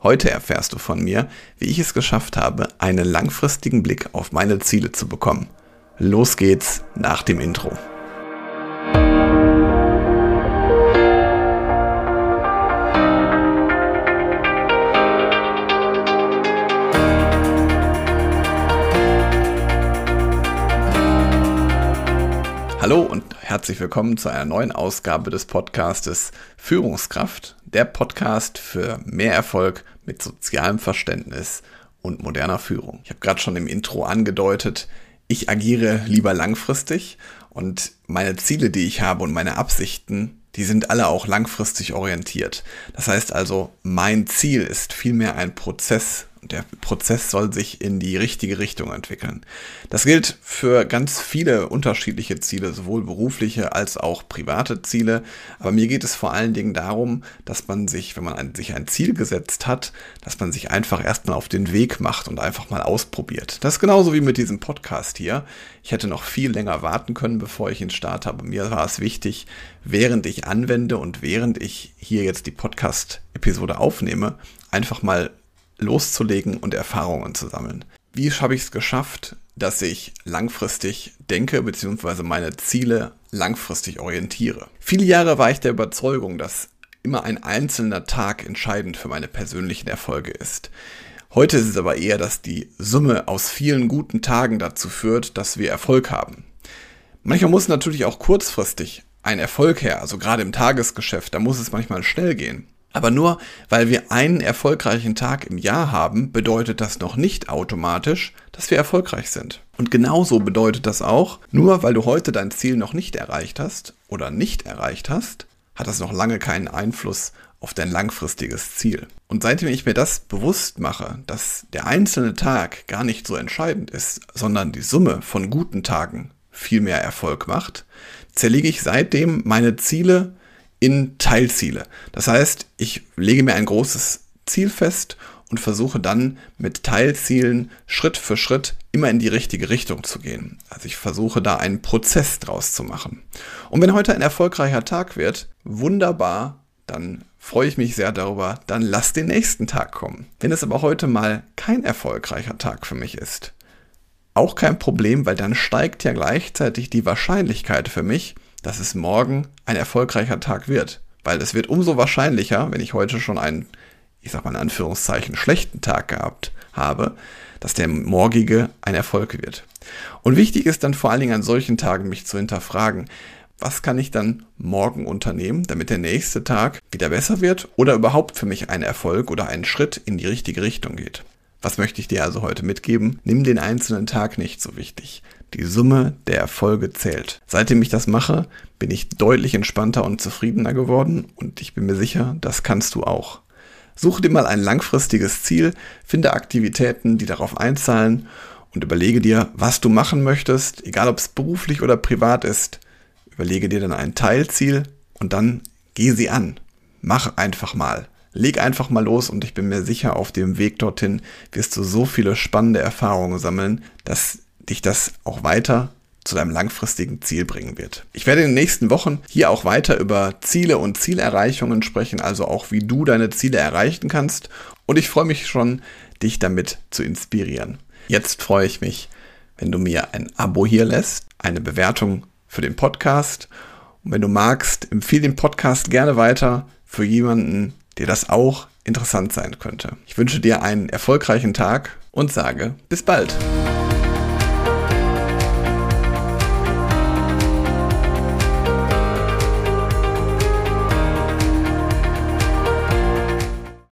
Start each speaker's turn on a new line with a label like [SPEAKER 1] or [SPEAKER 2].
[SPEAKER 1] Heute erfährst du von mir, wie ich es geschafft habe, einen langfristigen Blick auf meine Ziele zu bekommen. Los geht's nach dem Intro. Hallo und herzlich willkommen zu einer neuen Ausgabe des Podcastes Führungskraft, der Podcast für mehr Erfolg mit sozialem Verständnis und moderner Führung. Ich habe gerade schon im Intro angedeutet, ich agiere lieber langfristig und meine Ziele, die ich habe und meine Absichten, die sind alle auch langfristig orientiert. Das heißt also, mein Ziel ist vielmehr ein Prozess der Prozess soll sich in die richtige Richtung entwickeln. Das gilt für ganz viele unterschiedliche Ziele, sowohl berufliche als auch private Ziele. Aber mir geht es vor allen Dingen darum, dass man sich, wenn man ein, sich ein Ziel gesetzt hat, dass man sich einfach erstmal auf den Weg macht und einfach mal ausprobiert. Das ist genauso wie mit diesem Podcast hier. Ich hätte noch viel länger warten können, bevor ich ihn starte, aber mir war es wichtig, während ich anwende und während ich hier jetzt die Podcast-Episode aufnehme, einfach mal loszulegen und Erfahrungen zu sammeln. Wie habe ich es geschafft, dass ich langfristig denke bzw. meine Ziele langfristig orientiere? Viele Jahre war ich der Überzeugung, dass immer ein einzelner Tag entscheidend für meine persönlichen Erfolge ist. Heute ist es aber eher, dass die Summe aus vielen guten Tagen dazu führt, dass wir Erfolg haben. Manchmal muss natürlich auch kurzfristig ein Erfolg her, also gerade im Tagesgeschäft, da muss es manchmal schnell gehen. Aber nur weil wir einen erfolgreichen Tag im Jahr haben, bedeutet das noch nicht automatisch, dass wir erfolgreich sind. Und genauso bedeutet das auch, nur weil du heute dein Ziel noch nicht erreicht hast oder nicht erreicht hast, hat das noch lange keinen Einfluss auf dein langfristiges Ziel. Und seitdem ich mir das bewusst mache, dass der einzelne Tag gar nicht so entscheidend ist, sondern die Summe von guten Tagen viel mehr Erfolg macht, zerlege ich seitdem meine Ziele in Teilziele. Das heißt, ich lege mir ein großes Ziel fest und versuche dann mit Teilzielen Schritt für Schritt immer in die richtige Richtung zu gehen. Also ich versuche da einen Prozess draus zu machen. Und wenn heute ein erfolgreicher Tag wird, wunderbar, dann freue ich mich sehr darüber, dann lass den nächsten Tag kommen. Wenn es aber heute mal kein erfolgreicher Tag für mich ist, auch kein Problem, weil dann steigt ja gleichzeitig die Wahrscheinlichkeit für mich, dass es morgen ein erfolgreicher Tag wird. Weil es wird umso wahrscheinlicher, wenn ich heute schon einen, ich sag mal in Anführungszeichen, schlechten Tag gehabt habe, dass der morgige ein Erfolg wird. Und wichtig ist dann vor allen Dingen an solchen Tagen mich zu hinterfragen, was kann ich dann morgen unternehmen, damit der nächste Tag wieder besser wird oder überhaupt für mich ein Erfolg oder ein Schritt in die richtige Richtung geht. Was möchte ich dir also heute mitgeben? Nimm den einzelnen Tag nicht so wichtig. Die Summe der Erfolge zählt. Seitdem ich das mache, bin ich deutlich entspannter und zufriedener geworden und ich bin mir sicher, das kannst du auch. Suche dir mal ein langfristiges Ziel, finde Aktivitäten, die darauf einzahlen und überlege dir, was du machen möchtest, egal ob es beruflich oder privat ist. Überlege dir dann ein Teilziel und dann geh sie an. Mach einfach mal. Leg einfach mal los und ich bin mir sicher, auf dem Weg dorthin wirst du so viele spannende Erfahrungen sammeln, dass dich das auch weiter zu deinem langfristigen Ziel bringen wird. Ich werde in den nächsten Wochen hier auch weiter über Ziele und Zielerreichungen sprechen, also auch wie du deine Ziele erreichen kannst. Und ich freue mich schon, dich damit zu inspirieren. Jetzt freue ich mich, wenn du mir ein Abo hier lässt, eine Bewertung für den Podcast. Und wenn du magst, empfehle den Podcast gerne weiter für jemanden, der das auch interessant sein könnte. Ich wünsche dir einen erfolgreichen Tag und sage bis bald.